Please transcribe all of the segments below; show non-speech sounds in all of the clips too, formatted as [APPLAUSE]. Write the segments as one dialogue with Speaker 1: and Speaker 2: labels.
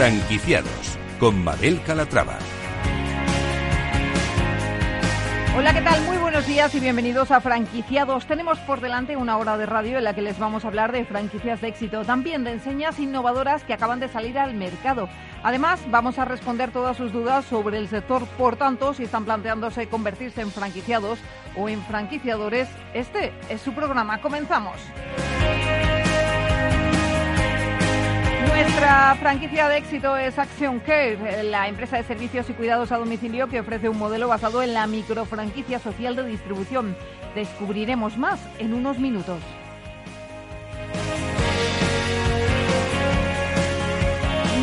Speaker 1: Franquiciados con Mabel Calatrava.
Speaker 2: Hola, ¿qué tal? Muy buenos días y bienvenidos a Franquiciados. Tenemos por delante una hora de radio en la que les vamos a hablar de franquicias de éxito, también de enseñas innovadoras que acaban de salir al mercado. Además, vamos a responder todas sus dudas sobre el sector, por tanto, si están planteándose convertirse en franquiciados o en franquiciadores, este es su programa. Comenzamos. Nuestra franquicia de éxito es Action Care, la empresa de servicios y cuidados a domicilio que ofrece un modelo basado en la microfranquicia social de distribución. Descubriremos más en unos minutos.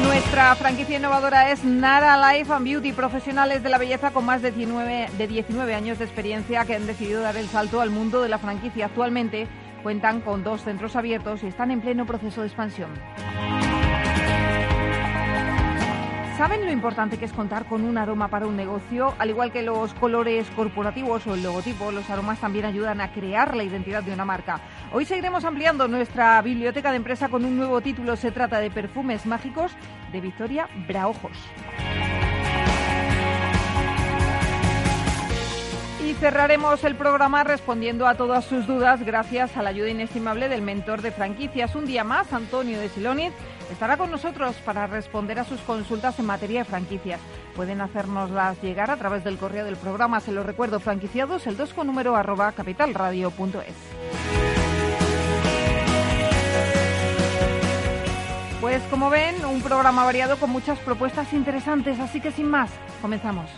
Speaker 2: Nuestra franquicia innovadora es Nara Life and Beauty, profesionales de la belleza con más de 19, de 19 años de experiencia que han decidido dar el salto al mundo de la franquicia. Actualmente cuentan con dos centros abiertos y están en pleno proceso de expansión. ¿Saben lo importante que es contar con un aroma para un negocio? Al igual que los colores corporativos o el logotipo, los aromas también ayudan a crear la identidad de una marca. Hoy seguiremos ampliando nuestra biblioteca de empresa con un nuevo título. Se trata de Perfumes Mágicos de Victoria Braojos. Y cerraremos el programa respondiendo a todas sus dudas gracias a la ayuda inestimable del mentor de franquicias. Un día más, Antonio de Siloniz estará con nosotros para responder a sus consultas en materia de franquicias. Pueden hacernoslas llegar a través del correo del programa, se lo recuerdo, franquiciados, el 2 con número arroba capitalradio.es. Pues como ven, un programa variado con muchas propuestas interesantes, así que sin más, comenzamos.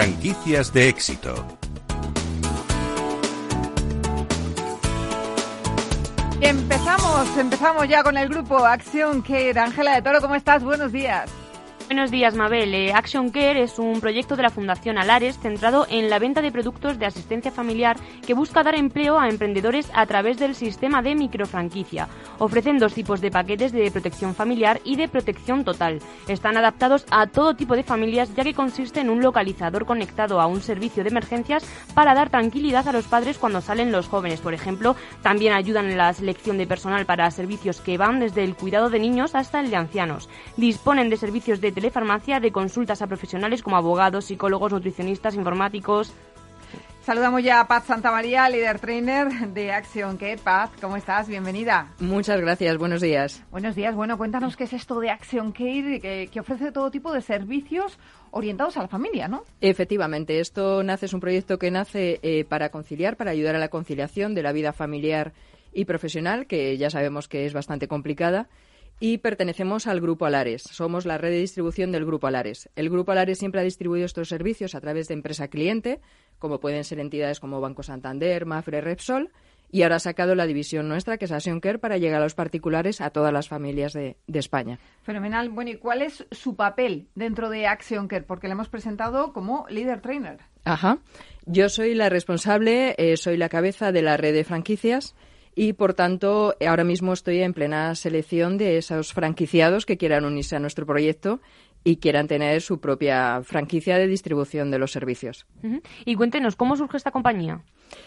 Speaker 1: Franquicias de éxito.
Speaker 2: Empezamos, empezamos ya con el grupo Acción Care. Ángela de Toro, ¿cómo estás? Buenos días.
Speaker 3: Buenos días, Mabel. Eh, Action Care es un proyecto de la Fundación Alares centrado en la venta de productos de asistencia familiar que busca dar empleo a emprendedores a través del sistema de microfranquicia. Ofrecen dos tipos de paquetes de protección familiar y de protección total. Están adaptados a todo tipo de familias ya que consiste en un localizador conectado a un servicio de emergencias para dar tranquilidad a los padres cuando salen los jóvenes. Por ejemplo, también ayudan en la selección de personal para servicios que van desde el cuidado de niños hasta el de ancianos. Disponen de servicios de telefarmacia de consultas a profesionales como abogados, psicólogos, nutricionistas, informáticos.
Speaker 2: Saludamos ya a Paz Santamaría, líder trainer de Action Care. Paz, ¿cómo estás? Bienvenida.
Speaker 4: Muchas gracias, buenos días.
Speaker 2: Buenos días. Bueno, cuéntanos qué es esto de Action Care, que, que ofrece todo tipo de servicios orientados a la familia, ¿no?
Speaker 4: Efectivamente, esto nace, es un proyecto que nace eh, para conciliar, para ayudar a la conciliación de la vida familiar y profesional, que ya sabemos que es bastante complicada y pertenecemos al Grupo Alares. Somos la red de distribución del Grupo Alares. El Grupo Alares siempre ha distribuido estos servicios a través de empresa cliente, como pueden ser entidades como Banco Santander, Mafre, Repsol, y ahora ha sacado la división nuestra, que es Care, para llegar a los particulares, a todas las familias de, de, España.
Speaker 2: Fenomenal. Bueno, ¿y cuál es su papel dentro de Action Care? Porque le hemos presentado como líder trainer.
Speaker 4: Ajá. Yo soy la responsable, eh, soy la cabeza de la red de franquicias y por tanto ahora mismo estoy en plena selección de esos franquiciados que quieran unirse a nuestro proyecto y quieran tener su propia franquicia de distribución de los servicios.
Speaker 3: Uh -huh. Y cuéntenos, ¿cómo surge esta compañía?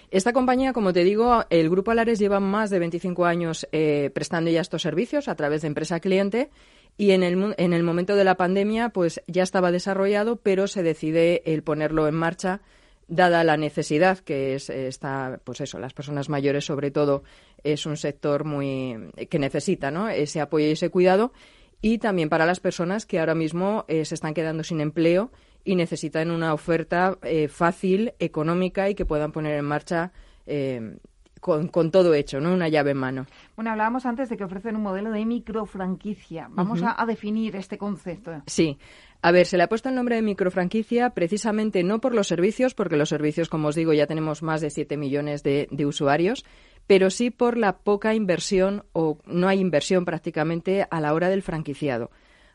Speaker 4: Esta compañía, como te digo, el Grupo Alares lleva más de 25 años eh, prestando ya estos servicios a través de empresa cliente y en el, en el momento de la pandemia pues ya estaba desarrollado, pero se decide el ponerlo en marcha dada la necesidad que es está pues eso las personas mayores sobre todo es un sector muy que necesita ¿no? ese apoyo y ese cuidado y también para las personas que ahora mismo eh, se están quedando sin empleo y necesitan una oferta eh, fácil económica y que puedan poner en marcha eh, con, con, todo hecho, ¿no? Una llave en mano.
Speaker 2: Bueno, hablábamos antes de que ofrecen un modelo de microfranquicia. Vamos uh -huh. a, a, definir este concepto.
Speaker 4: Sí. A ver, se le ha puesto el nombre de microfranquicia precisamente no por los servicios, porque los servicios, como os digo, ya tenemos más de 7 millones de, de usuarios, pero sí por la poca inversión o no hay inversión prácticamente a la hora del franquiciado.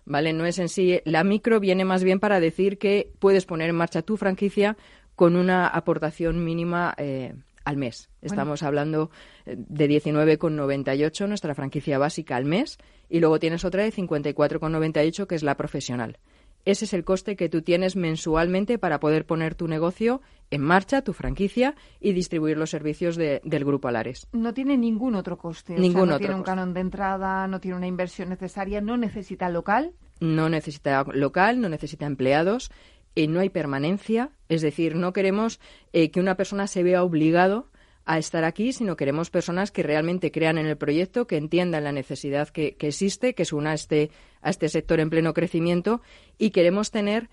Speaker 4: ¿Vale? No es en sí. La micro viene más bien para decir que puedes poner en marcha tu franquicia con una aportación mínima eh, al mes. Estamos hablando eh, de 19,98 nuestra franquicia básica al mes y luego tienes otra de 54,98 que es la profesional. Ese es el coste que tú tienes mensualmente para poder poner tu negocio en marcha, tu franquicia, y distribuir los servicios del Grupo Alares.
Speaker 2: No tiene ningún otro coste.
Speaker 4: Ningún
Speaker 2: no
Speaker 4: tiene
Speaker 2: un canon de entrada, no tiene una inversión necesaria, no necesita local.
Speaker 4: No necesita local, no necesita empleados, eh, no hay permanencia. Es decir, no queremos eh, que una persona se vea obligado a estar aquí, sino queremos personas que realmente crean en el proyecto, que entiendan la necesidad que, existe, que se una a este, a este sector en pleno crecimiento y queremos tener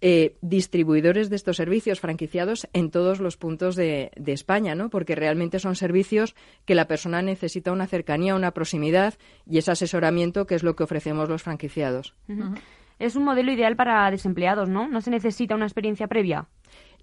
Speaker 4: eh, distribuidores de estos servicios franquiciados en todos los puntos de, España, ¿no? Porque realmente son servicios que la persona necesita una cercanía, una proximidad y ese asesoramiento que es lo que ofrecemos los franquiciados.
Speaker 3: Es un modelo ideal para desempleados, ¿no? No se necesita una experiencia previa.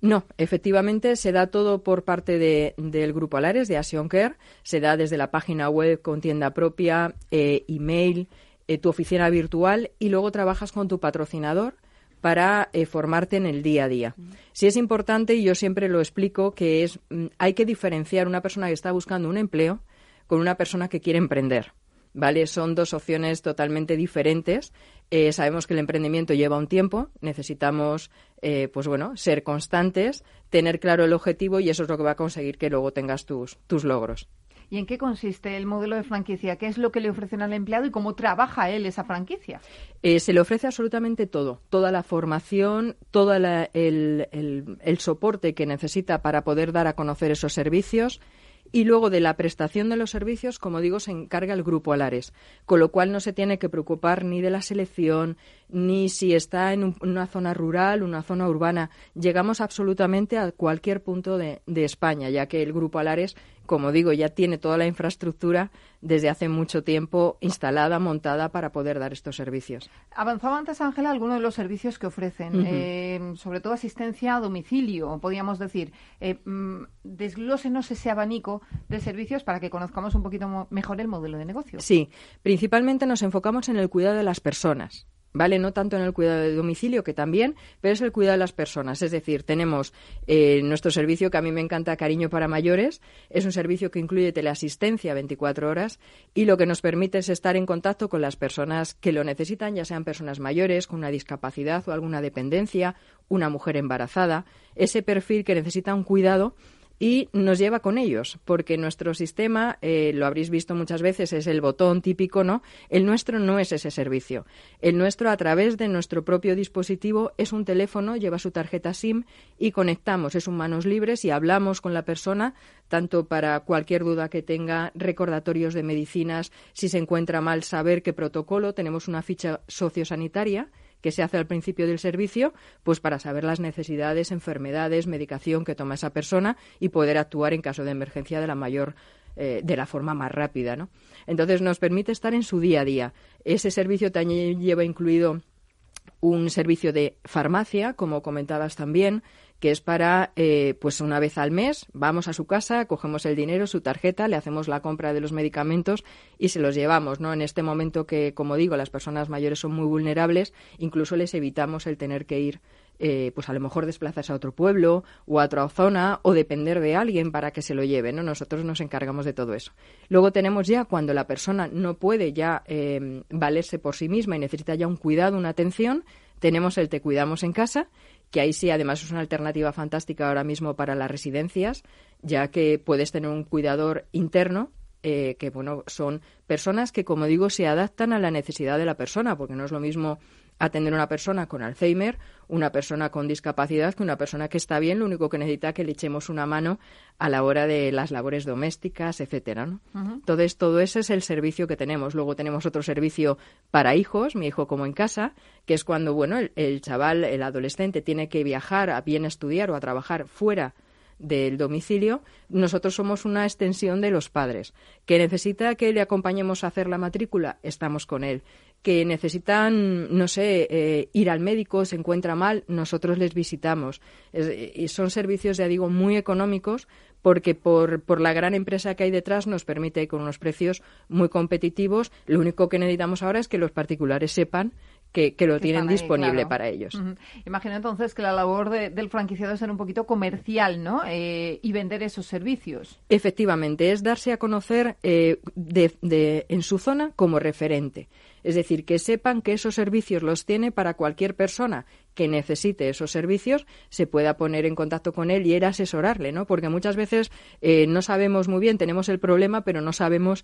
Speaker 4: No, efectivamente se da todo por parte de, del Grupo Alares, de Action Care. Se da desde la página web con tienda propia, eh, email, eh, tu oficina virtual y luego trabajas con tu patrocinador para eh, formarte en el día a día. Si es importante, y yo siempre lo explico, que es mm, hay que diferenciar una persona que está buscando un empleo con una persona que quiere emprender. ¿Vale? Son dos opciones totalmente diferentes eh, sabemos que el emprendimiento lleva un tiempo, necesitamos eh, pues bueno, ser constantes, tener claro el objetivo y eso es lo que va a conseguir que luego tengas tus, tus logros.
Speaker 2: ¿Y en qué consiste el modelo de franquicia? ¿Qué es lo que le ofrecen al empleado y cómo trabaja él esa franquicia?
Speaker 4: Eh, se le ofrece absolutamente todo, toda la formación, todo el, el, el soporte que necesita para poder dar a conocer esos servicios y luego de la prestación de los servicios, como digo, se encarga el grupo Alares, con lo cual no se tiene que preocupar ni de la selección, ni si está en una zona rural, una zona urbana. Llegamos absolutamente a cualquier punto de, de España, ya que el grupo Alares como digo, ya tiene toda la infraestructura desde hace mucho tiempo instalada, montada para poder dar estos servicios.
Speaker 2: Avanzaba antes, Ángela, algunos de los servicios que ofrecen, eh, sobre todo asistencia a domicilio, podríamos decir. Eh, mm, desglósenos ese abanico de servicios para que conozcamos un poquito mejor el modelo de negocio.
Speaker 4: Sí, principalmente nos enfocamos en el cuidado de las personas. ¿Vale? No tanto en el cuidado de domicilio, que también, pero es el cuidado de las personas. Es decir, tenemos eh, nuestro servicio que a mí me encanta, Cariño para Mayores. Es un servicio que incluye teleasistencia 24 horas y lo que nos permite es estar en contacto con las personas que lo necesitan, ya sean personas mayores, con una discapacidad o alguna dependencia, una mujer embarazada. Ese perfil que necesita un cuidado y nos lleva con ellos, porque nuestro sistema, eh, lo habréis visto muchas veces, es el botón típico, ¿no? El nuestro no es ese servicio. El nuestro, a través de nuestro propio dispositivo, es un teléfono, lleva su tarjeta SIM y conectamos, es un manos libres y hablamos con la persona, tanto para cualquier duda que tenga, recordatorios de medicinas, si se encuentra mal, saber qué protocolo, tenemos una ficha sociosanitaria que se hace al principio del servicio, pues para saber las necesidades, enfermedades, medicación que toma esa persona y poder actuar en caso de emergencia de la mayor eh, de la forma más rápida, ¿no? Entonces nos permite estar en su día a día. Ese servicio también lleva incluido un servicio de farmacia, como comentabas también, que es para, eh, pues una vez al mes, vamos a su casa, cogemos el dinero, su tarjeta, le hacemos la compra de los medicamentos y se los llevamos, ¿no? En este momento que, como digo, las personas mayores son muy vulnerables, incluso les evitamos el tener que ir eh, pues a lo mejor desplazarse a otro pueblo o a otra zona o depender de alguien para que se lo lleve, ¿no? Nosotros nos encargamos de todo eso. Luego tenemos ya cuando la persona no puede ya eh, valerse por sí misma y necesita ya un cuidado, una atención, tenemos el Te Cuidamos en Casa, que ahí sí, además, es una alternativa fantástica ahora mismo para las residencias, ya que puedes tener un cuidador interno eh, que bueno son personas que como digo se adaptan a la necesidad de la persona porque no es lo mismo atender a una persona con Alzheimer, una persona con discapacidad, que una persona que está bien, lo único que necesita es que le echemos una mano a la hora de las labores domésticas, etcétera, ¿no? Entonces, todo ese es el servicio que tenemos. Luego tenemos otro servicio para hijos, mi hijo como en casa, que es cuando, bueno, el, chaval, el adolescente tiene que viajar a bien estudiar o a trabajar fuera del domicilio, nosotros somos una extensión de los padres. Que necesita que le acompañemos a hacer la matrícula, estamos con él que necesitan, no sé, eh, ir al médico, se encuentra mal, nosotros les visitamos. y son servicios, ya digo, muy económicos porque por, por la gran empresa que hay detrás nos permite con unos precios muy competitivos. Lo único que necesitamos ahora es que los particulares sepan que, lo tienen disponible para ellos.
Speaker 2: Imagino entonces que la labor del franquiciado es ser un poquito comercial, ¿no? Eh, y vender esos servicios.
Speaker 4: Efectivamente, es darse a conocer eh, de, en su zona como referente. Es decir, que sepan que esos servicios los tiene para cualquier persona que necesite esos servicios, se pueda poner en contacto con él y a asesorarle, ¿no? Porque muchas veces eh, no sabemos muy bien, tenemos el problema, pero no sabemos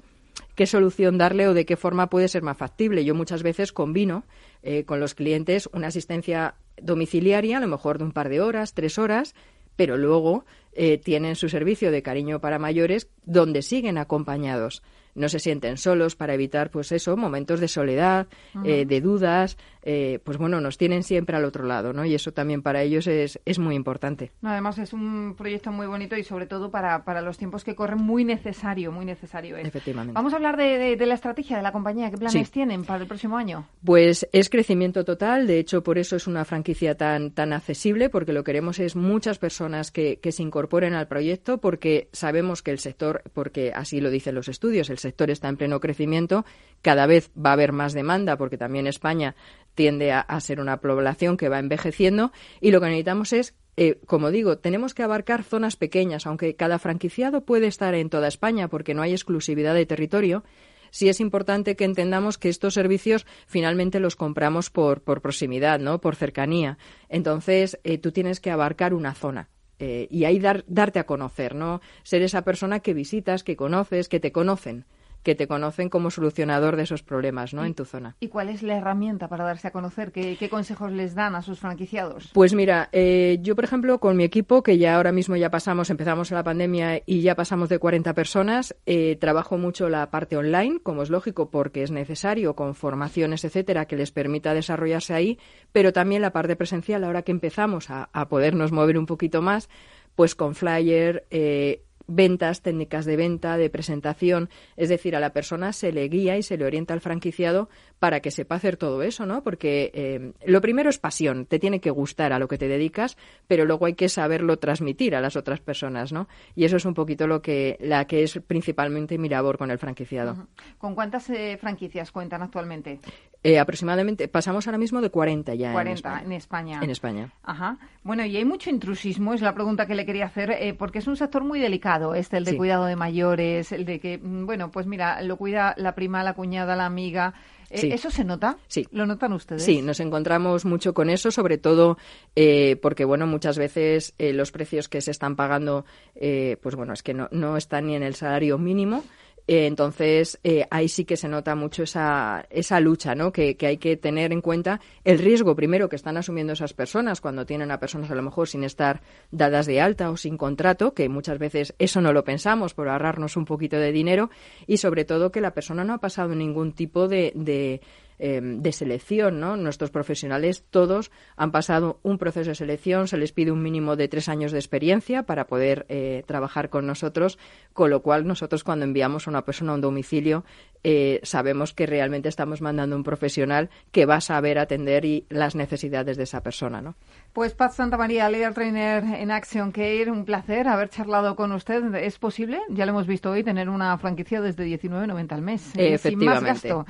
Speaker 4: qué solución darle o de qué forma puede ser más factible. Yo muchas veces combino eh, con los clientes una asistencia domiciliaria, a lo mejor de un par de horas, tres horas, pero luego eh, tienen su servicio de cariño para mayores donde siguen acompañados no se sienten solos para evitar, pues eso, momentos de soledad, eh, de dudas, eh, pues bueno, nos tienen siempre al otro lado, ¿no? Y eso también para ellos es, es muy importante.
Speaker 2: además es un proyecto muy bonito y sobre todo para, para los tiempos que corren muy necesario, muy necesario
Speaker 4: Efectivamente.
Speaker 2: Vamos a hablar de, de, la estrategia de la compañía. ¿Qué planes tienen para el próximo año?
Speaker 4: Pues es crecimiento total, de hecho por eso es una franquicia tan, tan accesible, porque lo queremos es muchas personas que, que se incorporen al proyecto, porque sabemos que el sector, porque así lo dicen los estudios, el sector está en pleno crecimiento, cada vez va a haber más demanda porque también España tiende a, ser una población que va envejeciendo y lo que necesitamos es eh, como digo, tenemos que abarcar zonas pequeñas, aunque cada franquiciado puede estar en toda España porque no hay exclusividad de territorio. Sí es importante que entendamos que estos servicios finalmente los compramos por, por proximidad, ¿no? Por cercanía. Entonces, eh, tú tienes que abarcar una zona. Eh, y ahí dar, darte a conocer, ¿no? Ser esa persona que visitas, que conoces, que te conocen que te conocen como solucionador de esos problemas ¿no? en tu zona.
Speaker 2: ¿Y cuál es la herramienta para darse a conocer? ¿Qué, consejos les dan a sus franquiciados?
Speaker 4: Pues mira, eh, yo por ejemplo con mi equipo, que ya ahora mismo ya pasamos, empezamos la pandemia y ya pasamos de 40 personas, eh, trabajo mucho la parte online, como es lógico, porque es necesario, con formaciones, etcétera, que les permita desarrollarse ahí, pero también la parte presencial, ahora que empezamos a, podernos mover un poquito más, pues con flyer, eh, ventas, técnicas de venta, de presentación, es decir, a la persona se le guía y se le orienta al franquiciado para que sepa hacer todo eso, ¿no? Porque eh, lo primero es pasión, te tiene que gustar a lo que te dedicas, pero luego hay que saberlo transmitir a las otras personas, ¿no? Y eso es un poquito lo que la que es principalmente mi labor con el franquiciado.
Speaker 2: ¿Con cuántas eh, franquicias cuentan actualmente?
Speaker 4: Eh, aproximadamente, pasamos ahora mismo de 40 ya
Speaker 2: 40 en España.
Speaker 4: En España.
Speaker 2: Ajá. Bueno, y hay mucho intrusismo, es la pregunta que le quería hacer, porque es un sector muy delicado, este, el de cuidado de mayores, el de que, mm, bueno, pues mira, lo cuida la prima, la cuñada, la amiga, eh, ¿Eso se nota?
Speaker 4: Sí.
Speaker 2: ¿Lo notan ustedes?
Speaker 4: Sí, nos encontramos mucho con eso, sobre todo eh, porque, bueno, muchas veces eh, los precios que se están pagando, pues bueno, es que no, no están ni en el salario mínimo. Eh, entonces, eh, ahí sí que se nota mucho esa, esa lucha, ¿no? Que, que, hay que tener en cuenta el riesgo, primero, que están asumiendo esas personas cuando tienen a personas a lo mejor sin estar dadas de alta o sin contrato, que muchas veces eso no lo pensamos por ahorrarnos un poquito de dinero, y sobre todo que la persona no ha pasado ningún tipo de, de Em, de selección, ¿no? Nuestros profesionales todos han pasado un proceso de selección, se les pide un mínimo de tres años de experiencia para poder eh, trabajar con nosotros, con lo cual nosotros cuando enviamos a una persona a un domicilio eh, sabemos que realmente estamos mandando un profesional que va a saber atender y las necesidades de esa persona, ¿no?
Speaker 2: Pues Paz Santa María, Leader Trainer en Action Care, un placer haber charlado con usted. ¿Es posible? Ya lo hemos visto hoy, tener una franquicia desde 19.90 al mes,
Speaker 4: eh,
Speaker 2: sin más gasto.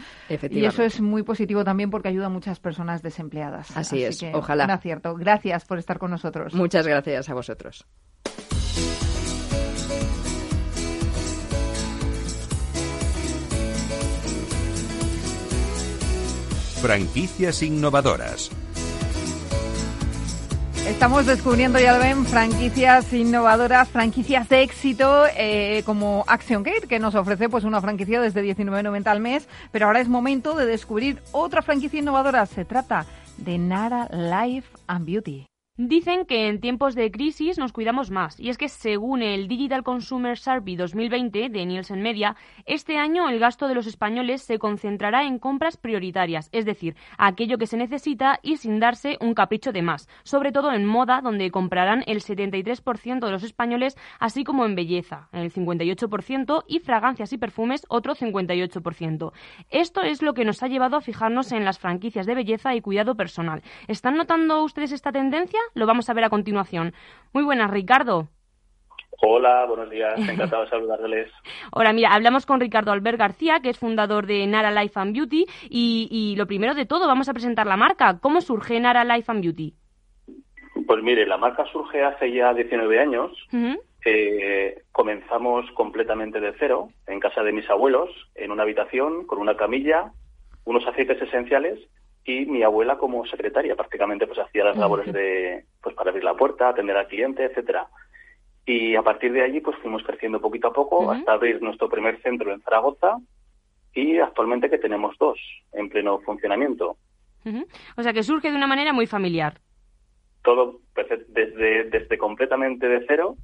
Speaker 2: Y eso es muy positivo también porque ayuda a muchas personas desempleadas.
Speaker 4: Así, es, ojalá.
Speaker 2: Un acierto. Gracias por estar con nosotros.
Speaker 4: Muchas gracias a vosotros.
Speaker 1: Franquicias innovadoras.
Speaker 2: Estamos descubriendo, ya lo ven, franquicias innovadoras, franquicias de éxito eh, como Action Gate, que nos ofrece pues una franquicia desde 19.90 al mes, pero ahora es momento de descubrir otra franquicia innovadora. Se trata de Nara Life and Beauty.
Speaker 3: Dicen que en tiempos de crisis nos cuidamos más, y es que según el Digital Consumer Survey 2020 de Nielsen Media, este año el gasto de los españoles se concentrará en compras prioritarias, es decir, aquello que se necesita y sin darse un capricho de más, sobre todo en moda, donde comprarán el 73% de los españoles, así como en belleza, el 58%, y fragancias y perfumes, otro 58%. Esto es lo que nos ha llevado a fijarnos en las franquicias de belleza y cuidado personal. ¿Están notando ustedes esta tendencia? Lo vamos a ver a continuación. Muy buenas, Ricardo.
Speaker 5: Hola, buenos días, encantado de saludarles. [LAUGHS]
Speaker 3: Hola, mira, hablamos con Ricardo Albert García, que es fundador de Nara Life and Beauty, y, lo primero de todo, vamos a presentar la marca. ¿Cómo surge Nara Life and Beauty?
Speaker 5: Pues mire, la marca surge hace ya 19 años. Eh, comenzamos completamente de cero, en casa de mis abuelos, en una habitación, con una camilla, unos aceites esenciales y mi abuela como secretaria prácticamente pues hacía las labores de pues para abrir la puerta, atender al cliente, etcétera. Y a partir de allí pues fuimos creciendo poquito a poco hasta abrir nuestro primer centro en Zaragoza y actualmente que tenemos dos en pleno funcionamiento.
Speaker 3: O sea que surge de una manera muy familiar.
Speaker 5: Todo desde, desde completamente de cero,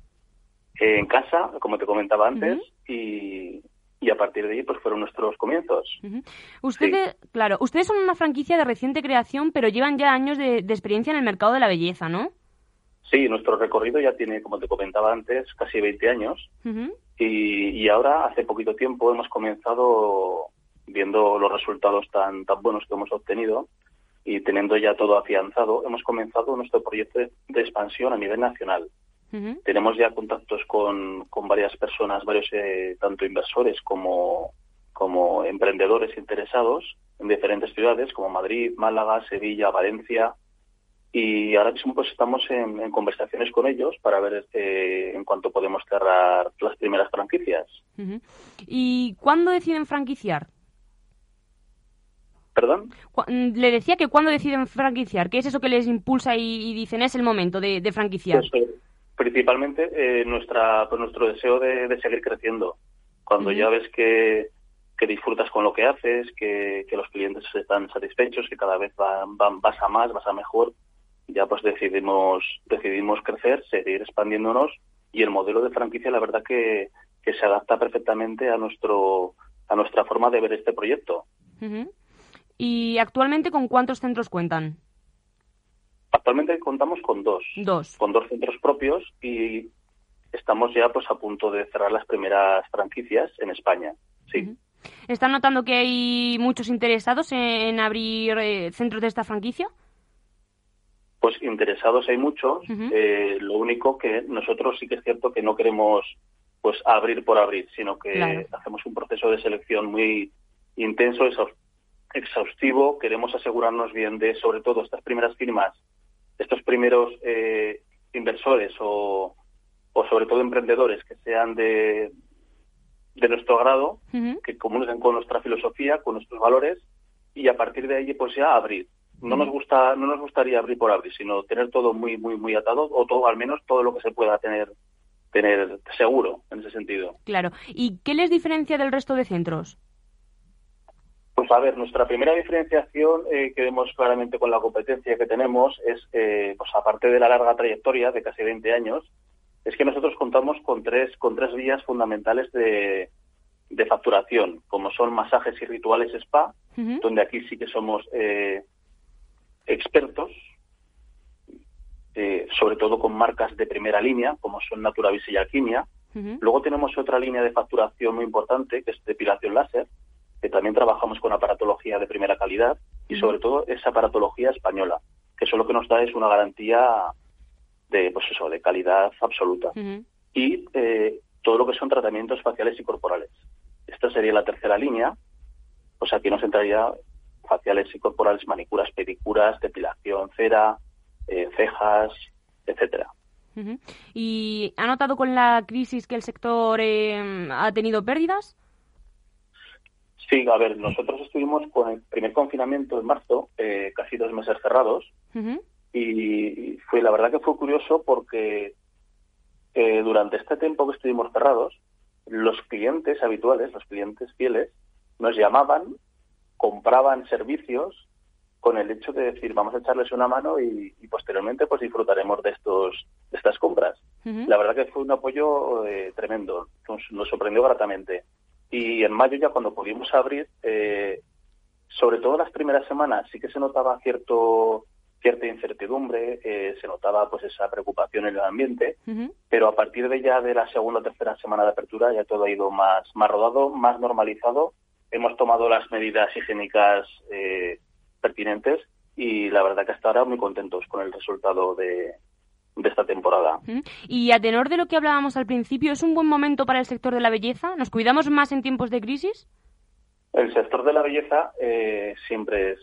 Speaker 5: en casa, como te comentaba antes, y, y a partir de ahí pues fueron nuestros comienzos.
Speaker 3: Ustedes, claro, ustedes son una franquicia de reciente creación, pero llevan ya años de, experiencia en el mercado de la belleza, ¿no?
Speaker 5: Sí, nuestro recorrido ya tiene, como te comentaba antes, casi 20 años y, y, ahora, hace poquito tiempo, hemos comenzado viendo los resultados tan, tan buenos que hemos obtenido y teniendo ya todo afianzado, hemos comenzado nuestro proyecto de expansión a nivel nacional. Tenemos ya contactos con, con varias personas, varios eh, tanto inversores como, como emprendedores interesados en diferentes ciudades como Madrid, Málaga, Sevilla, Valencia. Y ahora mismo pues estamos en, conversaciones con ellos para ver eh, en cuánto podemos cerrar las primeras franquicias.
Speaker 3: ¿Y cuándo deciden franquiciar?
Speaker 5: ¿Perdón?
Speaker 3: Le decía que cuándo deciden franquiciar. ¿Qué es eso que les impulsa y, dicen es el momento de, franquiciar?
Speaker 5: Pues, eh, principalmente eh, nuestra pues nuestro deseo de, seguir creciendo. Cuando ya ves que, que, disfrutas con lo que haces, que, que, los clientes están satisfechos, que cada vez van, van, vas a más, vas a mejor, ya pues decidimos decidimos crecer, seguir expandiéndonos y el modelo de franquicia la verdad que, que se adapta perfectamente a nuestro a nuestra forma de ver este proyecto.
Speaker 3: ¿Y actualmente con cuántos centros cuentan?
Speaker 5: Actualmente contamos con dos.
Speaker 3: Dos.
Speaker 5: Con dos centros propios y estamos ya pues a punto de cerrar las primeras franquicias en España. Sí.
Speaker 3: ¿Están notando que hay muchos interesados en abrir eh, centros de esta franquicia?
Speaker 5: Pues interesados hay muchos. Eh, lo único que nosotros sí que es cierto que no queremos pues abrir por abrir, sino que hacemos un proceso de selección muy intenso, exhaustivo. Queremos asegurarnos bien de, sobre todo, estas primeras firmas estos primeros eh, inversores o, o sobre todo emprendedores que sean de, de nuestro grado, que comuniquen con nuestra filosofía, con nuestros valores y a partir de ahí pues ya abrir. No nos gusta, no nos gustaría abrir por abrir, sino tener todo muy, muy, muy atado o todo, al menos todo lo que se pueda tener, tener seguro en ese sentido.
Speaker 3: Claro. ¿Y qué les diferencia del resto de centros?
Speaker 5: Pues a ver, nuestra primera diferenciación eh, que vemos claramente con la competencia que tenemos es, eh, pues aparte de la larga trayectoria de casi 20 años, es que nosotros contamos con tres, con tres vías fundamentales de, de facturación, como son masajes y rituales spa, donde aquí sí que somos eh, expertos, eh, sobre todo con marcas de primera línea, como son Naturavis y Alquimia. Luego tenemos otra línea de facturación muy importante, que es depilación láser, que también trabajamos con aparatología de primera calidad y sobre todo esa aparatología española, que eso lo que nos da es una garantía de, pues eso, de calidad absoluta. Y eh, todo lo que son tratamientos faciales y corporales. Esta sería la tercera línea, o sea, aquí nos entraría faciales y corporales, manicuras, pedicuras, depilación, cera, eh, cejas, etcétera.
Speaker 3: ¿Y ha notado con la crisis que el sector eh, ha tenido pérdidas?
Speaker 5: Sí, a ver, nosotros estuvimos con el primer confinamiento en marzo, eh, casi dos meses cerrados, y fue la verdad que fue curioso porque eh, durante este tiempo que estuvimos cerrados, los clientes habituales, los clientes fieles, nos llamaban, compraban servicios con el hecho de decir vamos a echarles una mano y, posteriormente pues disfrutaremos de estos de estas compras. La verdad que fue un apoyo eh, tremendo, nos sorprendió gratamente. Y en mayo ya cuando pudimos abrir, eh, sobre todo las primeras semanas sí que se notaba cierto cierta incertidumbre, eh, se notaba pues esa preocupación en el ambiente, pero a partir de ya de la segunda o tercera semana de apertura ya todo ha ido más, más rodado, más normalizado. Hemos tomado las medidas higiénicas eh, pertinentes y la verdad que hasta ahora muy contentos con el resultado de, de esta temporada.
Speaker 3: Y a tenor de lo que hablábamos al principio, ¿es un buen momento para el sector de la belleza? ¿Nos cuidamos más en tiempos de crisis?
Speaker 5: El sector de la belleza eh, siempre es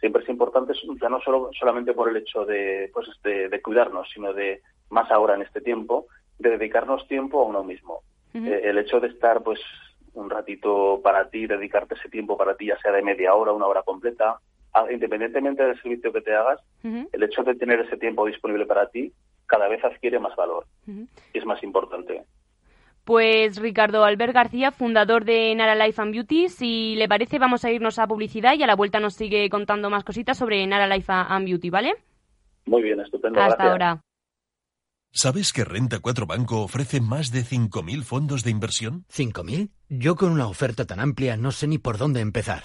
Speaker 5: siempre es importante, ya no solo solamente por el hecho de, pues, de, cuidarnos, sino de más ahora en este tiempo, de dedicarnos tiempo a uno mismo. Eh, el hecho de estar pues un ratito para ti, dedicarte ese tiempo para ti, ya sea de media hora, una hora completa, independientemente del servicio que te hagas, el hecho de tener ese tiempo disponible para ti cada vez adquiere más valor y es más importante.
Speaker 3: Pues Ricardo Albert García, fundador de Nara Life and Beauty, si le parece vamos a irnos a publicidad y a la vuelta nos sigue contando más cositas sobre Nara Life and Beauty, ¿vale?
Speaker 5: Muy bien, estupendo.
Speaker 3: Hasta ahora.
Speaker 6: ¿Sabes que Renta 4 Banco ofrece más de 5.000 fondos de inversión?
Speaker 7: ¿5.000? Yo con una oferta tan amplia no sé ni por dónde empezar.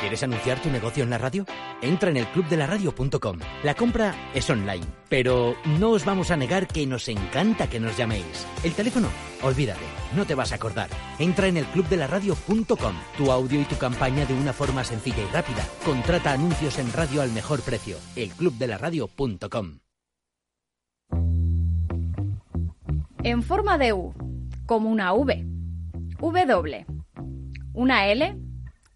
Speaker 7: ¿Quieres anunciar tu negocio en la radio? Entra en el clubdelaradio.com. La compra es online, pero no os vamos a negar que nos encanta que nos llaméis. El teléfono, olvídate, no te vas a acordar. Entra en el clubdelaradio.com. Tu audio y tu campaña de una forma sencilla y rápida. Contrata anuncios en radio al mejor precio. elclubdelaradio.com.
Speaker 8: En forma de U, como una V. W. Una L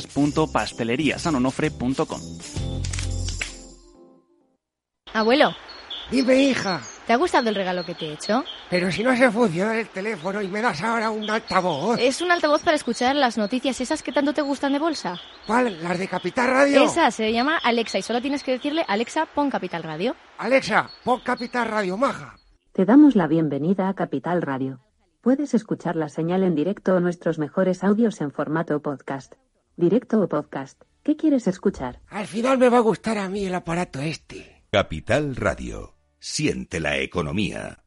Speaker 9: www.pasteleriasanonofre.com.
Speaker 10: Abuelo.
Speaker 11: Dime, hija.
Speaker 10: ¿Te ha gustado el regalo que te he hecho?
Speaker 11: Pero si no se funciona el teléfono y me das ahora un altavoz.
Speaker 10: Es un altavoz para escuchar las noticias esas que tanto te gustan de bolsa.
Speaker 11: ¿Cuál? ¿Las de Capital Radio?
Speaker 10: Esa se llama Alexa y solo tienes que decirle Alexa, pon Capital Radio.
Speaker 11: Alexa, pon Capital Radio, maja.
Speaker 12: Te damos la bienvenida a Capital Radio. Puedes escuchar la señal en directo o nuestros mejores audios en formato podcast. Directo o podcast. ¿Qué quieres escuchar?
Speaker 11: Al final me va a gustar a mí el aparato este.
Speaker 1: Capital Radio. Siente la economía.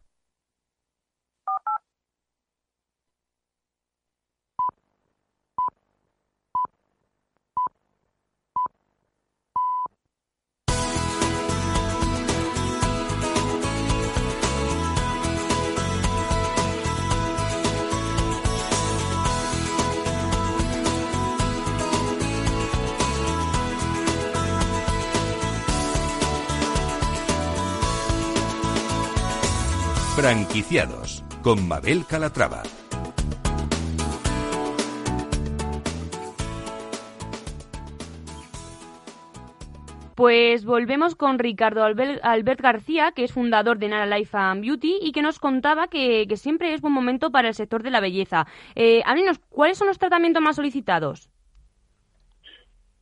Speaker 1: Franquiciados con Mabel Calatrava.
Speaker 3: Pues volvemos con Ricardo Albert, García, que es fundador de Nara Life and Beauty y que nos contaba que, siempre es buen momento para el sector de la belleza. Eh, háblenos, ¿cuáles son los tratamientos más solicitados?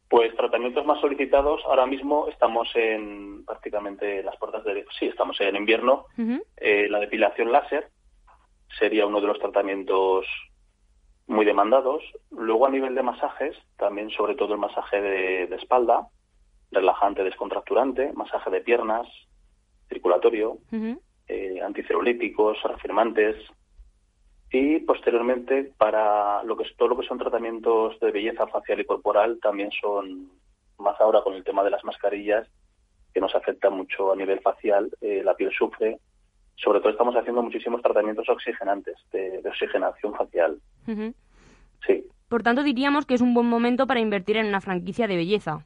Speaker 5: Pues tratamientos más solicitados, ahora mismo estamos en prácticamente las puertas de... Sí, estamos en invierno. Eh, la depilación láser sería uno de los tratamientos muy demandados. Luego a nivel de masajes, también sobre todo el masaje de espalda, relajante descontracturante, masaje de piernas, circulatorio, eh, anticelulíticos, reafirmantes y posteriormente para lo que es todo lo que son tratamientos de belleza facial y corporal también son más ahora con el tema de las mascarillas que nos afecta mucho a nivel facial, eh, la piel sufre. Sobre todo estamos haciendo muchísimos tratamientos oxigenantes, de, oxigenación facial. Sí.
Speaker 3: Por tanto, diríamos que es un buen momento para invertir en una franquicia de belleza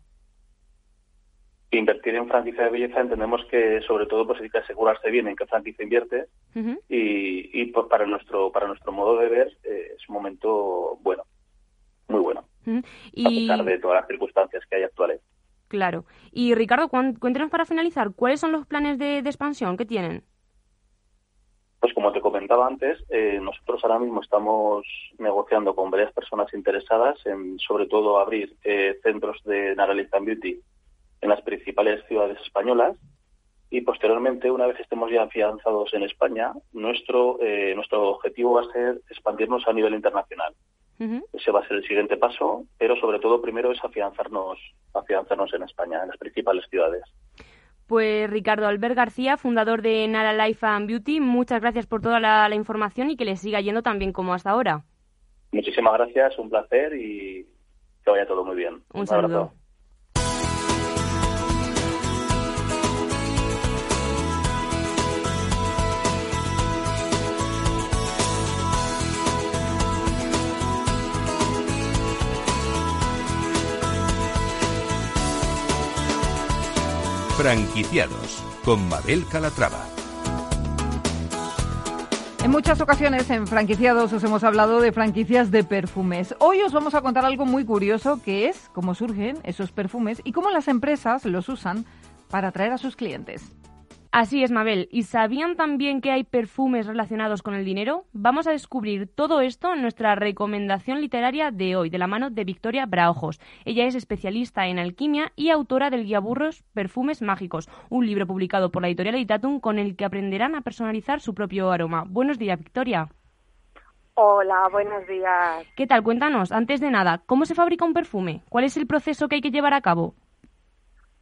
Speaker 5: invertir en franquicia de belleza entendemos que sobre todo pues hay que asegurarse bien en qué franquicia invierte y, y pues, para nuestro para nuestro modo de ver eh, es un momento bueno muy bueno. A pesar de todas las circunstancias que hay actuales.
Speaker 3: Claro. Y Ricardo cuéntenos para finalizar cuáles son los planes de, expansión que tienen
Speaker 5: pues como te comentaba antes, eh, nosotros ahora mismo estamos negociando con varias personas interesadas en, sobre todo, abrir eh, centros de Naralista Beauty en las principales ciudades españolas y posteriormente, una vez estemos ya afianzados en España, nuestro, eh, nuestro objetivo va a ser expandirnos a nivel internacional. Ese va a ser el siguiente paso, pero sobre todo primero es afianzarnos, afianzarnos en España, en las principales ciudades.
Speaker 3: Pues Ricardo Albert García, fundador de Nara Life and Beauty, muchas gracias por toda la, información y que le siga yendo tan bien como hasta ahora.
Speaker 5: Muchísimas gracias, un placer y que vaya todo muy bien.
Speaker 3: Un, saludo.
Speaker 1: Franquiciados con Mabel Calatrava.
Speaker 2: En muchas ocasiones en franquiciados os hemos hablado de franquicias de perfumes. Hoy os vamos a contar algo muy curioso que es cómo surgen esos perfumes y cómo las empresas los usan para atraer a sus clientes.
Speaker 3: Así es, Mabel. ¿Y sabían también que hay perfumes relacionados con el dinero? Vamos a descubrir todo esto en nuestra recomendación literaria de hoy, de la mano de Victoria Braojos. Ella es especialista en alquimia y autora del guía burros Perfumes Mágicos, un libro publicado por la editorial Itatum con el que aprenderán a personalizar su propio aroma. Buenos días, Victoria.
Speaker 13: Hola, buenos días.
Speaker 3: ¿Qué tal? Cuéntanos, antes de nada, ¿cómo se fabrica un perfume? ¿Cuál es el proceso que hay que llevar a cabo?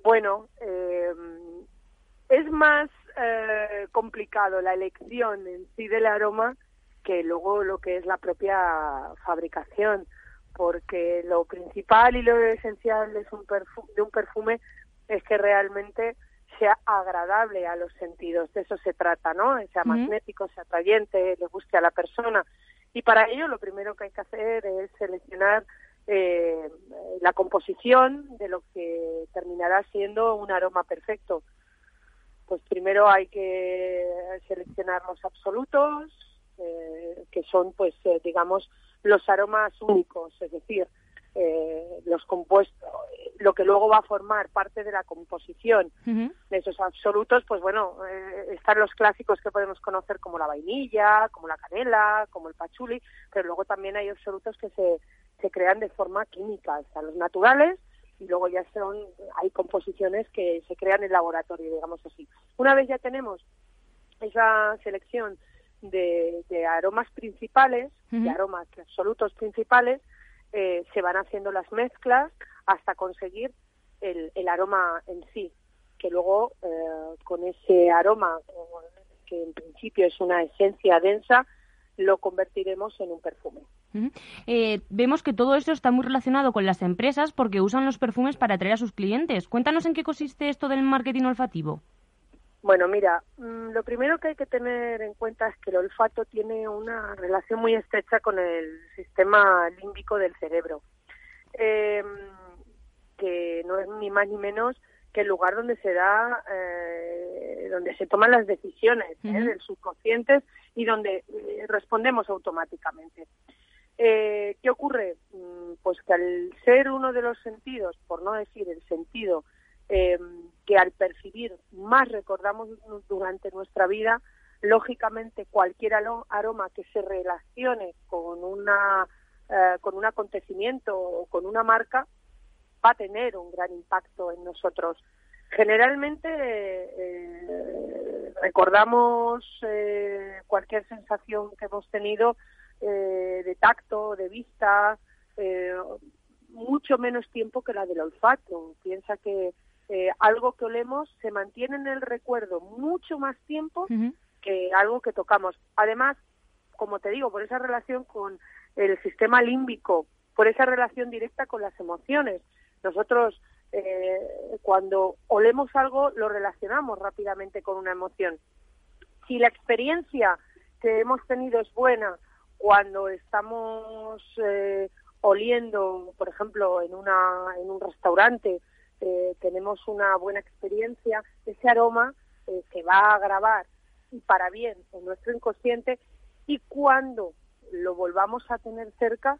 Speaker 13: Bueno, eh es más eh, complicado la elección en sí del aroma que luego lo que es la propia fabricación, porque lo principal y lo esencial de un, de un perfume es que realmente sea agradable a los sentidos, de eso se trata, ¿no? Sea magnético, sea atrayente, le guste a la persona. Y para ello lo primero que hay que hacer es seleccionar eh, la composición de lo que terminará siendo un aroma perfecto pues primero hay que seleccionar los absolutos, eh, que son, pues, eh, digamos, los aromas únicos, es decir, eh, los compuestos, lo que luego va a formar parte de la composición. De esos absolutos, pues bueno, están los clásicos que podemos conocer como la vainilla, como la canela, como el pachuli, pero luego también hay absolutos que se, se crean de forma química, o los naturales y luego ya son hay composiciones que se crean en laboratorio, digamos así. Una vez ya tenemos esa selección de, aromas principales, de aromas absolutos principales, eh, se van haciendo las mezclas hasta conseguir el, el aroma en sí, que luego eh, con ese aroma, que en principio es una esencia densa, lo convertiremos en un perfume.
Speaker 3: Eh, vemos que todo esto está muy relacionado con las empresas porque usan los perfumes para atraer a sus clientes. Cuéntanos en qué consiste esto del marketing olfativo.
Speaker 13: Bueno, mira, mm, lo primero que hay que tener en cuenta es que el olfato tiene una relación muy estrecha con el sistema límbico del cerebro, em, que no es ni más ni menos que el lugar donde se da eh, donde, donde se toman las decisiones ¿eh? del subconsciente y donde eh, respondemos automáticamente. Eh, ¿Qué ocurre? Mm, pues que al ser uno de los sentidos, por no decir el sentido, que al percibir más recordamos durante nuestra vida, lógicamente cualquier aroma que se relacione con una con un acontecimiento o con una marca va a tener un gran impacto en nosotros. Generalmente eh, recordamos eh, cualquier sensación que hemos tenido eh, de tacto, de vista, mucho menos tiempo que la del olfato. Piensa que algo que olemos se mantiene en el recuerdo mucho más tiempo que algo que tocamos. Además, como te digo, por esa relación con el sistema límbico, por esa relación directa con las emociones. Nosotros eh, cuando olemos algo lo relacionamos rápidamente con una emoción. Si la experiencia que hemos tenido es buena cuando estamos eh, oliendo, por ejemplo, en, una, en un restaurante, eh, tenemos una buena experiencia, ese aroma se va a grabar y para bien en nuestro inconsciente y cuando lo volvamos a tener cerca,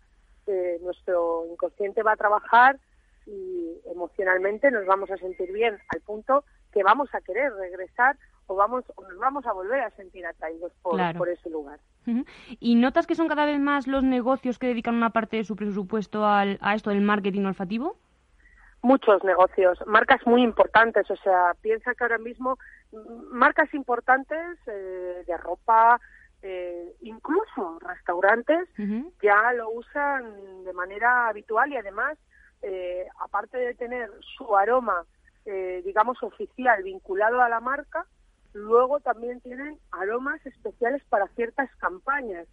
Speaker 13: nuestro inconsciente va a trabajar y emocionalmente nos vamos a sentir bien al punto que vamos a querer regresar o vamos o nos vamos a volver a sentir atraídos por, por ese lugar.
Speaker 3: ¿Y notas que son cada vez más los negocios que dedican una parte de su presupuesto al, a esto del marketing olfativo?
Speaker 13: Muchos negocios, marcas muy importantes, o sea, piensa que ahora mismo mm, marcas importantes eh, de ropa, eh, incluso restaurantes, ya lo usan de manera habitual y además eh, aparte de tener su aroma, eh, digamos, oficial vinculado a la marca, luego también tienen aromas especiales para ciertas campañas.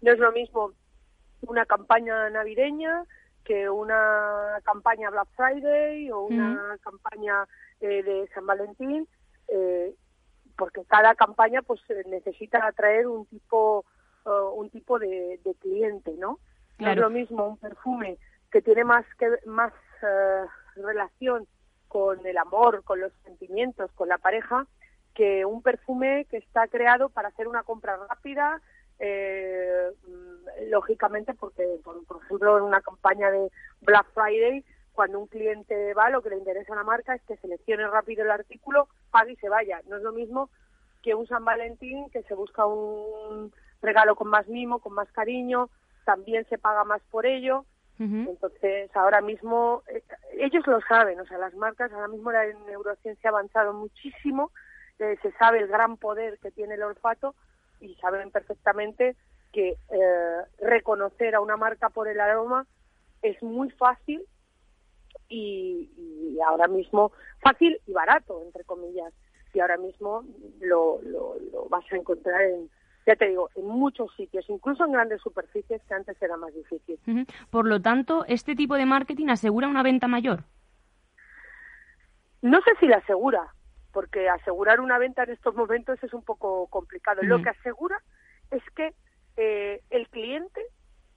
Speaker 13: No es lo mismo una campaña navideña que una campaña Black Friday o una campaña eh, de San Valentín, porque cada campaña pues necesita atraer un tipo un tipo de, cliente, ¿no? No es lo mismo un perfume que tiene más que más eh, relación con el amor, con los sentimientos, con la pareja, que un perfume que está creado para hacer una compra rápida, eh, lógicamente porque, por, ejemplo, en una campaña de Black Friday, cuando un cliente va, lo que le interesa a la marca es que seleccione rápido el artículo, pague y se vaya. No es lo mismo que un San Valentín, que se busca un regalo con más mimo, con más cariño, también se paga más por ello. Entonces, ahora mismo, eh, ellos lo saben, o sea, las marcas, ahora mismo la neurociencia ha avanzado muchísimo, eh, se sabe el gran poder que tiene el olfato y saben perfectamente que eh, reconocer a una marca por el aroma es muy fácil y, y, ahora mismo fácil y barato, entre comillas. Y ahora mismo lo, lo, lo vas a encontrar en, ya te digo, en muchos sitios, incluso en grandes superficies que antes era más difícil.
Speaker 3: Por lo tanto, ¿este tipo de marketing asegura una venta mayor?
Speaker 13: No sé si la asegura, porque asegurar una venta en estos momentos es un poco complicado. Lo que asegura es que eh, el cliente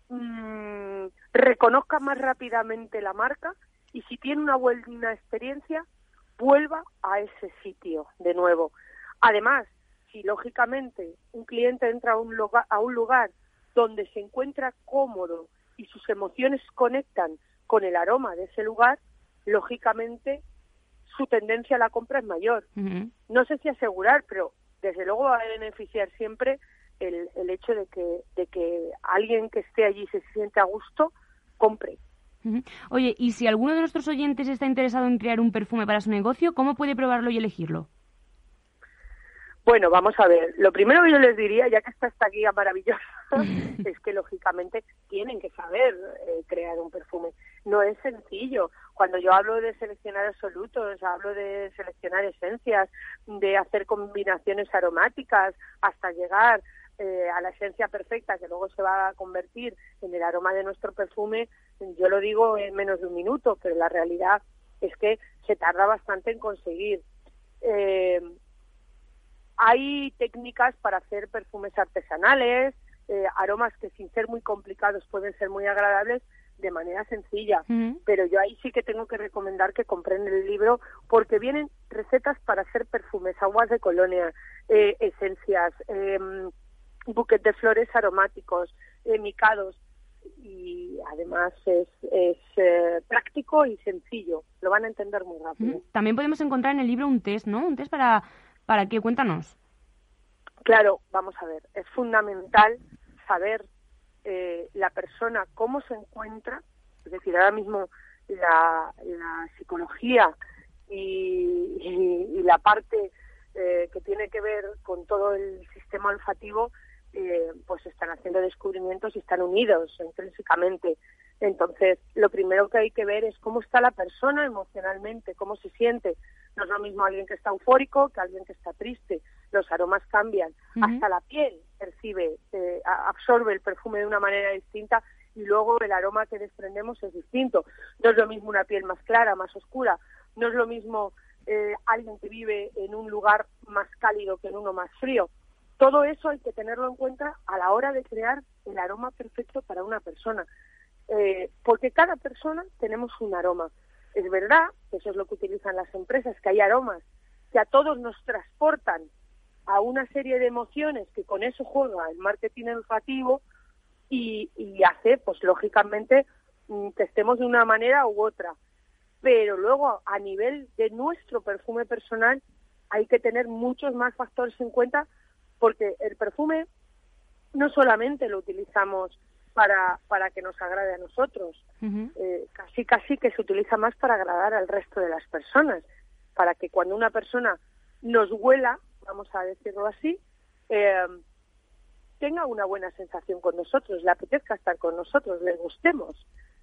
Speaker 13: mm, reconozca más rápidamente la marca y si tiene una buena experiencia, vuelva a ese sitio de nuevo. Además, si lógicamente un cliente entra a un, lugar, a un lugar donde se encuentra cómodo y sus emociones conectan con el aroma de ese lugar, lógicamente su tendencia a la compra es mayor. No sé si asegurar, pero desde luego va a beneficiar siempre el, el hecho de que, de que alguien que esté allí se siente a gusto, compre.
Speaker 3: Oye, y si alguno de nuestros oyentes está interesado en crear un perfume para su negocio, ¿cómo puede probarlo y elegirlo?
Speaker 13: Bueno, vamos a ver. Lo primero que yo les diría, ya que está esta guía maravillosa, [LAUGHS] es que lógicamente tienen que saber eh, crear un perfume. No es sencillo. Cuando yo hablo de seleccionar absolutos, hablo de seleccionar esencias, de hacer combinaciones aromáticas hasta llegar eh, a la esencia perfecta que luego se va a convertir en el aroma de nuestro perfume, yo lo digo en menos de un minuto, pero la realidad es que se tarda bastante en conseguir. Eh, hay técnicas para hacer perfumes artesanales, eh, aromas que sin ser muy complicados pueden ser muy agradables de manera sencilla. Pero yo ahí sí que tengo que recomendar que compren el libro porque vienen recetas para hacer perfumes, aguas de colonia, eh, esencias, eh, buquet de flores aromáticos, eh, micados y además es, es eh, práctico y sencillo. Lo van a entender muy rápido.
Speaker 3: También podemos encontrar en el libro un test, ¿no? Un test para, para que cuéntanos.
Speaker 13: Claro, vamos a ver, es fundamental saber eh, la persona cómo se encuentra, es decir, ahora mismo la, psicología y, y, la parte eh, que tiene que ver con todo el sistema olfativo, eh, pues están haciendo descubrimientos y están unidos intrínsecamente. Entonces, lo primero que hay que ver es cómo está la persona emocionalmente, cómo se siente. No es lo mismo alguien que está eufórico que alguien que está triste. Los aromas cambian. Hasta la piel percibe, eh, absorbe el perfume de una manera distinta y luego el aroma que desprendemos es distinto. No es lo mismo una piel más clara, más oscura. No es lo mismo eh, alguien que vive en un lugar más cálido que en uno más frío. Todo eso hay que tenerlo en cuenta a la hora de crear el aroma perfecto para una persona. Eh, porque cada persona tenemos un aroma. Es verdad, que eso es lo que utilizan las empresas, que hay aromas que a todos nos transportan a una serie de emociones que con eso juega el marketing olfativo y, y hace, pues lógicamente, mm, que estemos de una manera u otra. Pero luego, a nivel de nuestro perfume personal, hay que tener muchos más factores en cuenta porque el perfume no solamente lo utilizamos para, para que nos agrade a nosotros. Eh, casi, casi que se utiliza más para agradar al resto de las personas, para que cuando una persona nos huela, vamos a decirlo así, eh, tenga una buena sensación con nosotros, le apetezca estar con nosotros, le gustemos.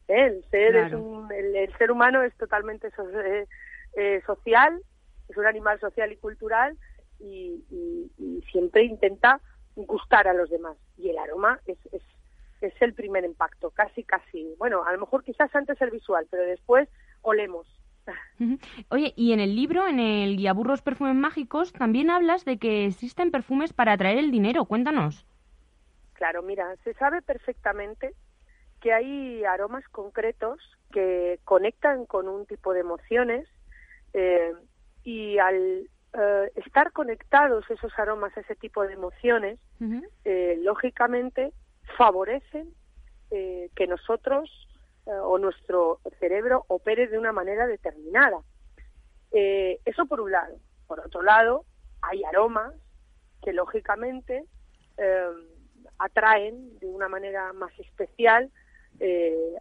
Speaker 13: ¿eh? El, ser es un, el, ser humano es totalmente social, es un animal social y cultural y, y, siempre intenta gustar a los demás. Y el aroma es, es es el primer impacto, casi, casi. Bueno, a lo mejor quizás antes el visual, pero después olemos.
Speaker 3: Oye, y en el libro, en el Guía Burros Perfumes Mágicos, también hablas de que existen perfumes para atraer el dinero. Cuéntanos.
Speaker 13: Claro, mira, se sabe perfectamente que hay aromas concretos que conectan con un tipo de emociones eh, y al eh, estar conectados esos aromas a ese tipo de emociones, eh, lógicamente favorecen eh, que nosotros eh, o nuestro cerebro opere de una manera determinada. Eh, eso por un lado. Por otro lado, hay aromas que lógicamente atraen de una manera más especial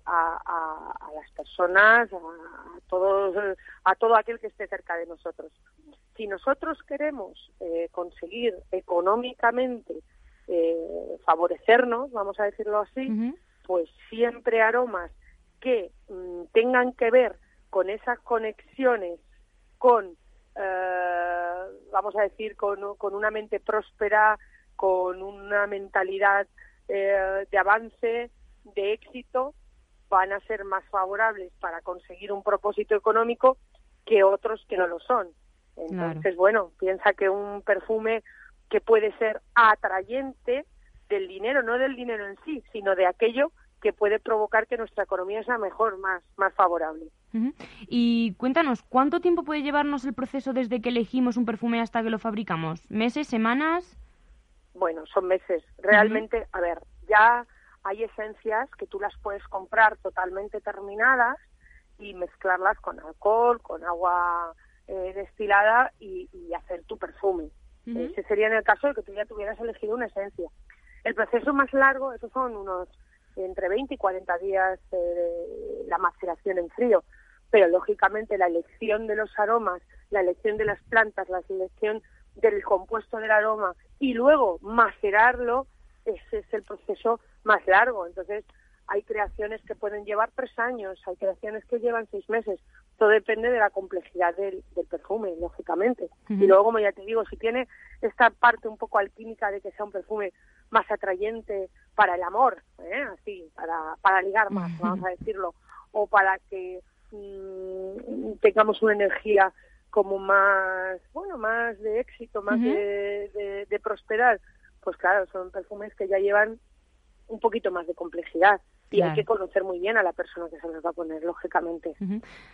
Speaker 13: a, las personas, a, todos, a todo aquel que esté cerca de nosotros. Si nosotros queremos conseguir económicamente eh, favorecernos, vamos a decirlo así, pues siempre aromas que mm, tengan que ver con esas conexiones con, eh, vamos a decir, con, con, una mente próspera, con una mentalidad eh, de avance, de éxito, van a ser más favorables para conseguir un propósito económico que otros que no lo son. Entonces, bueno, piensa que un perfume que puede ser atrayente del dinero, no del dinero en sí, sino de aquello que puede provocar que nuestra economía sea mejor, más, más favorable.
Speaker 3: Y cuéntanos, ¿cuánto tiempo puede llevarnos el proceso desde que elegimos un perfume hasta que lo fabricamos? ¿Meses, semanas?
Speaker 13: Bueno, son meses. Realmente, a ver, ya hay esencias que tú las puedes comprar totalmente terminadas y mezclarlas con alcohol, con agua eh, destilada y, y hacer tu perfume. Ese sería en el caso de que tú ya tuvieras elegido una esencia. El proceso más largo, esos son unos entre 20 y 40 días eh, la maceración en frío, pero lógicamente la elección de los aromas, la elección de las plantas, la selección del compuesto del aroma y luego macerarlo, ese es el proceso más largo. Entonces, hay creaciones que pueden llevar tres años, hay creaciones que llevan seis meses. Todo depende de la complejidad del, perfume, lógicamente. Y luego, como ya te digo, si tiene esta parte un poco alquímica de que sea un perfume más atrayente para el amor, ¿eh? así, para, para ligar más, vamos a decirlo, o para que mm, tengamos una energía como más, bueno, más de éxito, más de, de, de prosperar, pues claro, son perfumes que ya llevan un poquito más de complejidad y hay que conocer muy bien a la persona que se nos va a poner, lógicamente.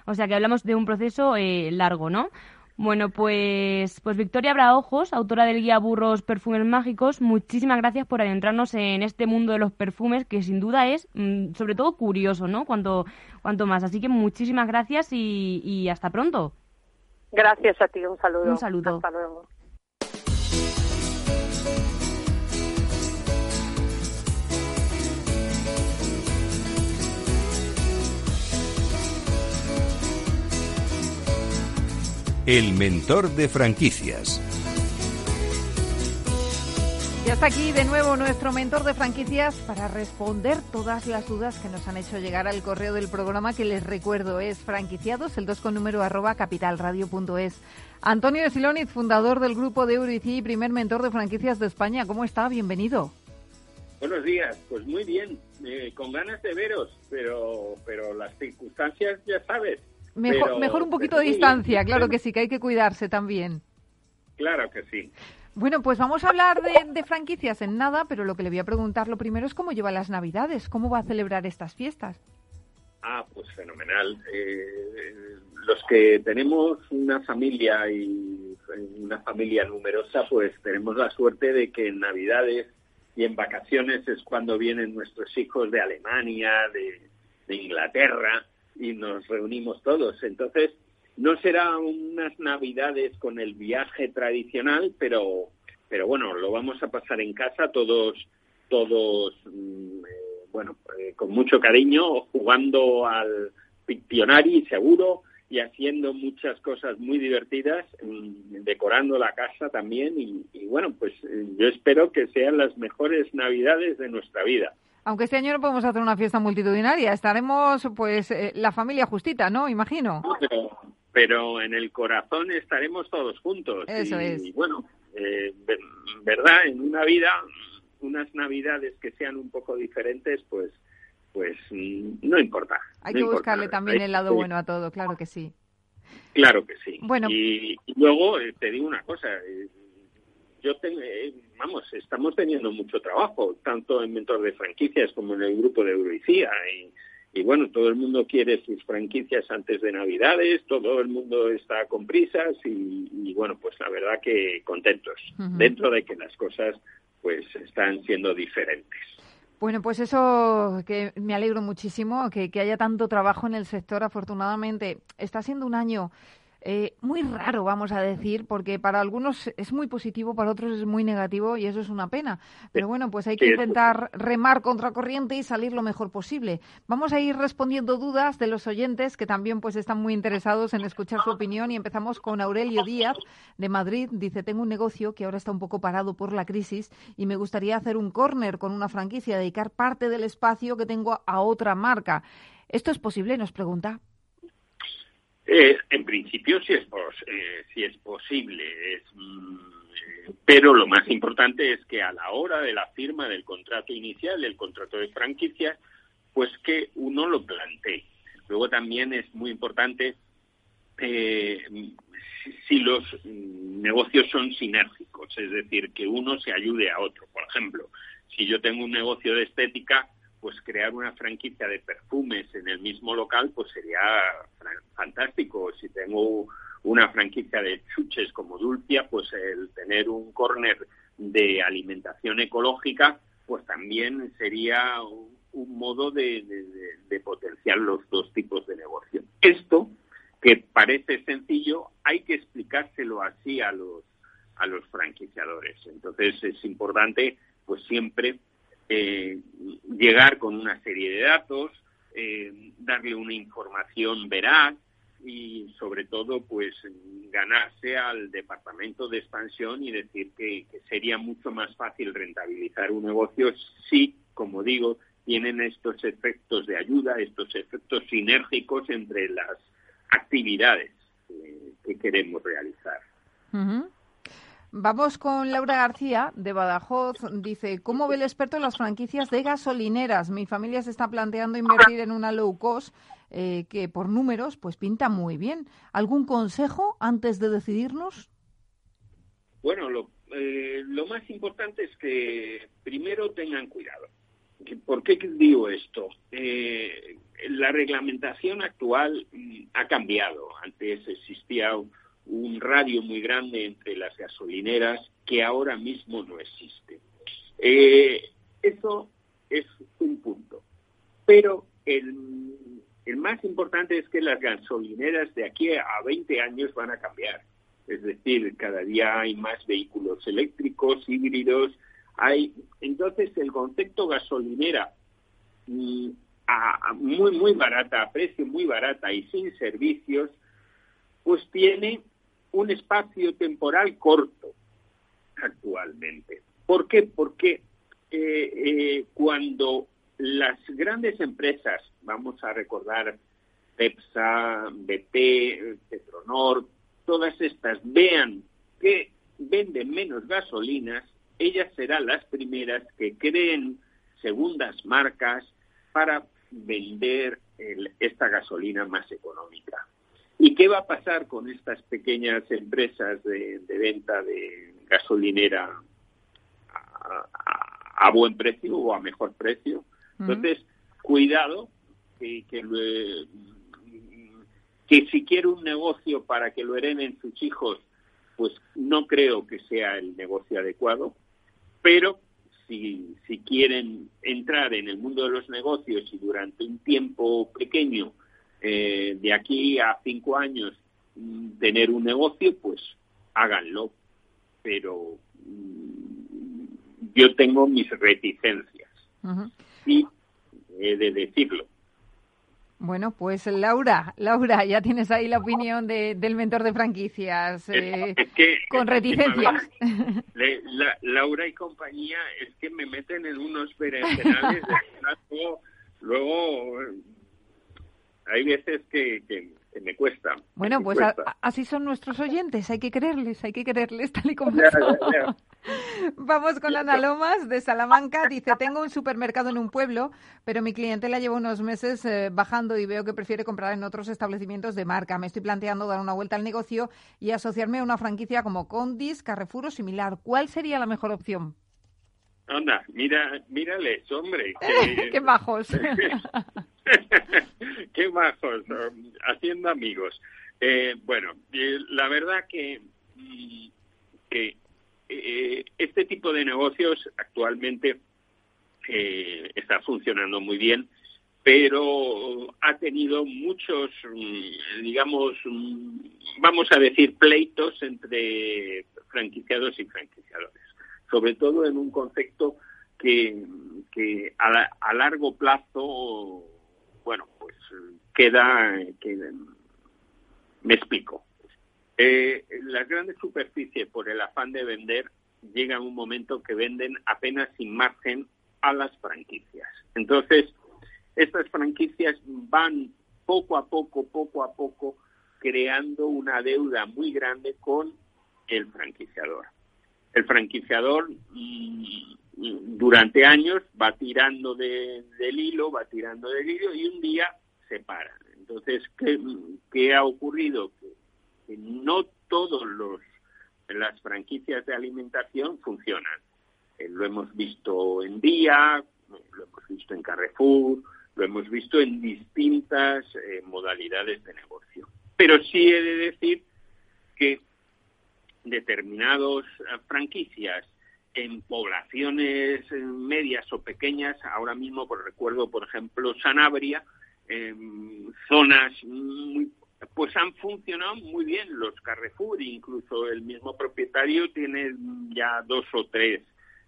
Speaker 3: O sea que hablamos de un proceso eh, largo, ¿no? Bueno, pues, pues Victoria Braojos, autora del guía Burros Perfumes Mágicos, muchísimas gracias por adentrarnos en este mundo de los perfumes que sin duda es mm, sobre todo curioso, ¿no? Cuanto, cuanto más. Así que muchísimas gracias y, y hasta pronto.
Speaker 13: Gracias a ti, un saludo.
Speaker 3: Un saludo.
Speaker 13: Hasta luego.
Speaker 1: El mentor de franquicias.
Speaker 2: Ya está aquí de nuevo nuestro mentor de franquicias para responder todas las dudas que nos han hecho llegar al correo del programa que les recuerdo es franquiciados, el 2 con número arroba capitalradio.es. Antonio Siloniz, fundador del grupo de Eurici y primer mentor de franquicias de España. ¿Cómo está? Bienvenido.
Speaker 14: Buenos días, pues muy bien, eh, con ganas de veros, pero, pero las circunstancias ya sabes.
Speaker 2: Mejor,
Speaker 14: Pero-
Speaker 2: mejor un poquito de distancia,
Speaker 14: bien.
Speaker 2: claro que sí, que hay que cuidarse también.
Speaker 14: Claro que sí.
Speaker 2: Bueno, pues vamos a hablar de, de franquicias en nada, pero lo que le voy a preguntar lo primero es cómo lleva las Navidades, cómo va a celebrar estas fiestas.
Speaker 14: Ah, pues fenomenal. Eh, los que tenemos una familia y una familia numerosa, pues tenemos la suerte de que en Navidades y en vacaciones es cuando vienen nuestros hijos de Alemania, de, de Inglaterra y nos reunimos todos. Entonces, no será unas Navidades con el viaje tradicional, pero, pero bueno, lo vamos a pasar en casa todos, todos, mm, eh, bueno, eh, con mucho cariño, jugando al Pictionary, seguro, y haciendo muchas cosas muy divertidas, mm, decorando la casa también, y, bueno, pues eh, yo espero que sean las mejores Navidades de nuestra vida.
Speaker 2: Aunque este año no podemos hacer una fiesta multitudinaria, estaremos pues eh, la familia justita, ¿no? Imagino.
Speaker 14: pero, pero en el corazón estaremos todos juntos.
Speaker 2: Eso
Speaker 14: y,
Speaker 2: es.
Speaker 14: bueno, eh, ver- verdad, en una vida, unas navidades que sean un poco diferentes, pues, pues mm, no importa.
Speaker 2: Hay
Speaker 14: no
Speaker 2: que
Speaker 14: importa.
Speaker 2: buscarle también el lado bueno a todo, claro que sí.
Speaker 14: Claro que sí.
Speaker 2: Bueno.
Speaker 14: Y, y luego eh, te digo una cosa. Yo tengo, eh, vamos, estamos teniendo mucho trabajo, tanto en Mentor de Franquicias como en el grupo de Euroicía. Y, y bueno, todo el mundo quiere sus franquicias antes de Navidades, todo el mundo está con prisas y, y bueno, pues la verdad que contentos, dentro de que las cosas pues están siendo diferentes.
Speaker 2: Bueno, pues eso que me alegro muchísimo, que, que haya tanto trabajo en el sector. Afortunadamente, está siendo un año eh, muy raro, vamos a decir, porque para algunos es muy positivo, para otros es muy negativo y eso es una pena. Pero bueno, pues hay que intentar remar contra corriente y salir lo mejor posible. Vamos a ir respondiendo dudas de los oyentes que también pues están muy interesados en escuchar su opinión y empezamos con Aurelio Díaz de Madrid. Dice, tengo un negocio que ahora está un poco parado por la crisis y me gustaría hacer un corner con una franquicia, dedicar parte del espacio que tengo a otra marca. ¿Esto es posible? Nos pregunta.
Speaker 14: Eh, en principio sí es, pos- eh, es posible, es, mm, pero lo más importante es que a la hora de la firma del contrato inicial, del contrato de franquicia, pues que uno lo plantee. Luego también es muy importante eh, si, los negocios son sinérgicos, es decir, que uno se ayude a otro. Por ejemplo, si yo tengo un negocio de estética, pues crear una franquicia de perfumes en el mismo local, pues sería fantástico. Si tengo una franquicia de chuches como Dulcia, pues el tener un corner de alimentación ecológica, pues también sería un, modo de- de- de potenciar los dos tipos de negocio. Esto, que parece sencillo, hay que explicárselo así a los a los franquiciadores. Entonces es importante, pues siempre eh, llegar con una serie de datos, eh, darle una información veraz y sobre todo pues ganarse al departamento de expansión y decir que, sería mucho más fácil rentabilizar un negocio si, como digo, tienen estos efectos de ayuda, estos efectos sinérgicos entre las actividades eh, que queremos realizar.
Speaker 2: Vamos con Laura García de Badajoz. Dice, ¿cómo ve el experto las franquicias de gasolineras? Mi familia se está planteando invertir en una low cost eh, que por números pues pinta muy bien. ¿Algún consejo antes de decidirnos?
Speaker 14: Bueno, lo, eh, lo más importante es que primero tengan cuidado. ¿Por qué digo esto? Eh, la reglamentación actual mm, ha cambiado. Antes existía un radio muy grande entre las gasolineras que ahora mismo no existe. Eh, eso es un punto. Pero el, el más importante es que las gasolineras de aquí a 20 años van a cambiar. Es decir, cada día hay más vehículos eléctricos, híbridos. Hay, entonces, el concepto gasolinera mm, a, muy, muy barata, a precio muy barata y sin servicios, pues tiene un espacio temporal corto actualmente. ¿Por qué? Porque eh, eh, cuando las grandes empresas, vamos a recordar Pepsa, BP, Petronor, todas estas vean que venden menos gasolinas, ellas serán las primeras que creen segundas marcas para vender esta gasolina más económica. ¿Y qué va a pasar con estas pequeñas empresas de, venta de gasolinera a, buen precio o a mejor precio? Entonces, cuidado que, que, que si quiere un negocio para que lo hereden sus hijos, pues no creo que sea el negocio adecuado, pero si, si quieren entrar en el mundo de los negocios y durante un tiempo pequeño, eh, de aquí a cinco años, mm, tener un negocio, pues háganlo. Pero mm, yo tengo mis reticencias. Y he de decirlo.
Speaker 2: Bueno, pues Laura, Laura, ya tienes ahí la opinión de, del mentor de franquicias eh, con reticencias.
Speaker 14: Laura y compañía es que me meten en unos berenjenales de [LAUGHS] luego, hay veces que, me cuesta.
Speaker 2: Bueno, pues así son nuestros oyentes, hay que creerles, hay que creerles tal y como [LAUGHS] Vamos con Ana Lomas de Salamanca. Dice, tengo un supermercado en un pueblo, pero mi cliente la lleva unos meses eh, bajando y veo que prefiere comprar en otros establecimientos de marca. Me estoy planteando dar una vuelta al negocio y asociarme a una franquicia como Condis, Carrefour o similar. ¿Cuál sería la mejor opción?
Speaker 14: Anda, mira, mírales, hombre. [LAUGHS]
Speaker 2: ¡Qué bajos!
Speaker 14: ¡Qué bajos! [LAUGHS] [LAUGHS] Haciendo amigos. Eh, bueno, eh, la verdad que, mm, que eh, este tipo de negocios actualmente eh, está funcionando muy bien, pero ha tenido muchos, mm, digamos, mm, vamos a decir, pleitos entre franquiciados y franquiciadores, sobre todo en un concepto que, que a, largo plazo, bueno, pues queda, que, me explico. Eh, las grandes superficies, por el afán de vender, llegan un momento que venden apenas sin margen a las franquicias. Entonces, estas franquicias van poco a poco, poco a poco, creando una deuda muy grande con el franquiciador. El franquiciador durante años va tirando del hilo, va tirando del hilo y un día se para. Entonces, ¿qué, qué ha ocurrido? que no todos los las franquicias de alimentación funcionan. Eh, lo hemos visto en Día, lo hemos visto en Carrefour, lo hemos visto en distintas eh, modalidades de negocio. Pero sí he de decir que determinadas eh, franquicias en poblaciones medias o pequeñas, ahora mismo por recuerdo, por ejemplo, Sanabria, en zonas muy pues han funcionado muy bien los Carrefour, incluso el mismo propietario tiene ya dos o tres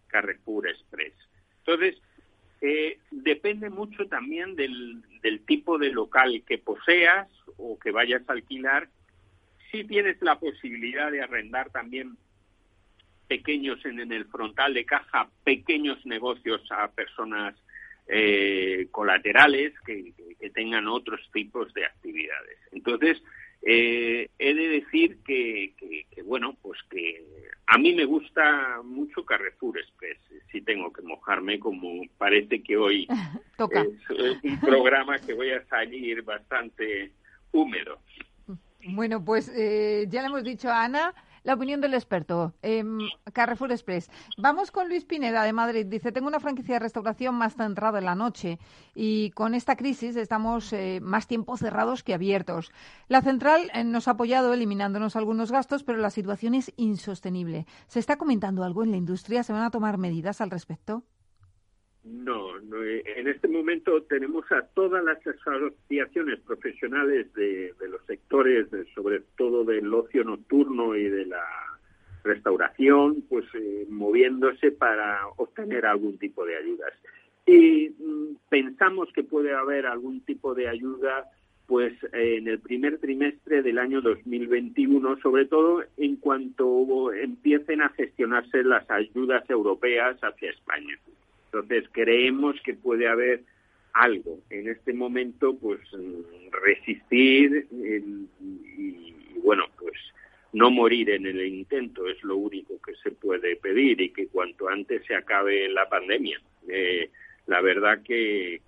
Speaker 14: Carrefour Express. Entonces, eh, depende mucho también del, tipo de local que poseas o que vayas a alquilar. Si tienes la posibilidad de arrendar también pequeños en, el frontal de caja, pequeños negocios a personas eh, colaterales que, tengan otros tipos de actividades. Entonces, eh, he de decir que, bueno, pues que a mí me gusta mucho Carrefour Express, si tengo que mojarme, como parece que hoy [LAUGHS] Es, un programa que voy a salir bastante húmedo.
Speaker 2: Bueno, pues eh, ya le hemos dicho a Ana la opinión del experto. Em, Carrefour Express. Vamos con Luis Pineda de Madrid. Dice, tengo una franquicia de restauración más centrada en la noche y con esta crisis estamos eh, más tiempo cerrados que abiertos. La central eh, nos ha apoyado eliminándonos algunos gastos, pero la situación es insostenible. ¿Se está comentando algo en la industria? ¿Se van a tomar medidas al respecto?
Speaker 14: No, eh, en este momento tenemos a todas las asociaciones profesionales de, los sectores, sobre todo del ocio nocturno y de la restauración, pues eh, moviéndose para obtener algún tipo de ayudas. Y mm, pensamos que puede haber algún tipo de ayuda pues en el primer trimestre del año 2021, sobre todo en cuanto empiecen a gestionarse las ayudas europeas hacia España. Entonces creemos que puede haber algo en este momento, pues resistir y, bueno, pues no morir en el intento es lo único que se puede pedir y que cuanto antes se acabe la pandemia. Eh, la verdad que,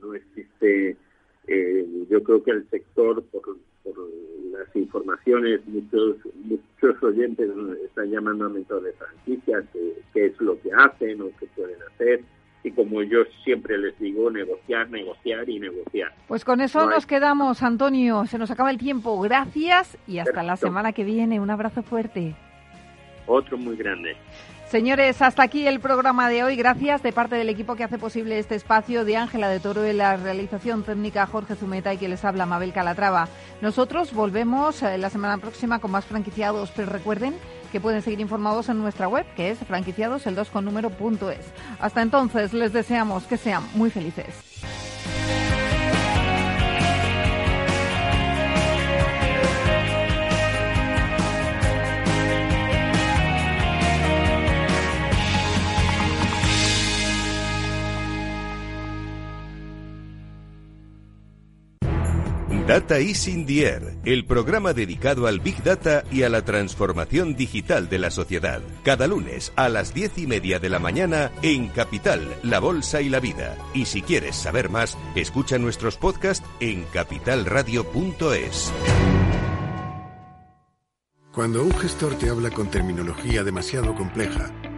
Speaker 14: no existe, eh, yo creo que el sector, por, las informaciones, muchos muchos oyentes están llamando a mentores de franquicias, qué es lo que hacen o qué pueden hacer y como yo siempre les digo, negociar, negociar y negociar.
Speaker 2: Pues con eso nos quedamos, Antonio. Se nos acaba el tiempo. Gracias y hasta la semana que viene. Un abrazo fuerte.
Speaker 14: Otro muy grande.
Speaker 2: Señores, hasta aquí el programa de hoy. Gracias de parte del equipo que hace posible este espacio de Ángela de Toro en la realización técnica Jorge Zumeta y que les habla Mabel Calatrava. Nosotros volvemos eh, la semana próxima con más franquiciados, pero recuerden que pueden seguir informados en nuestra web, que es franquiciados el 2 con número punto es. Hasta entonces, les deseamos que sean muy felices.
Speaker 1: Data is in the Air, el programa dedicado al Big Data y a la transformación digital de la sociedad. Cada lunes a las diez y media de la mañana en Capital, La Bolsa y la Vida. Y si quieres saber más, escucha nuestros podcasts en capitalradio.es.
Speaker 15: Cuando un gestor te habla con terminología demasiado compleja,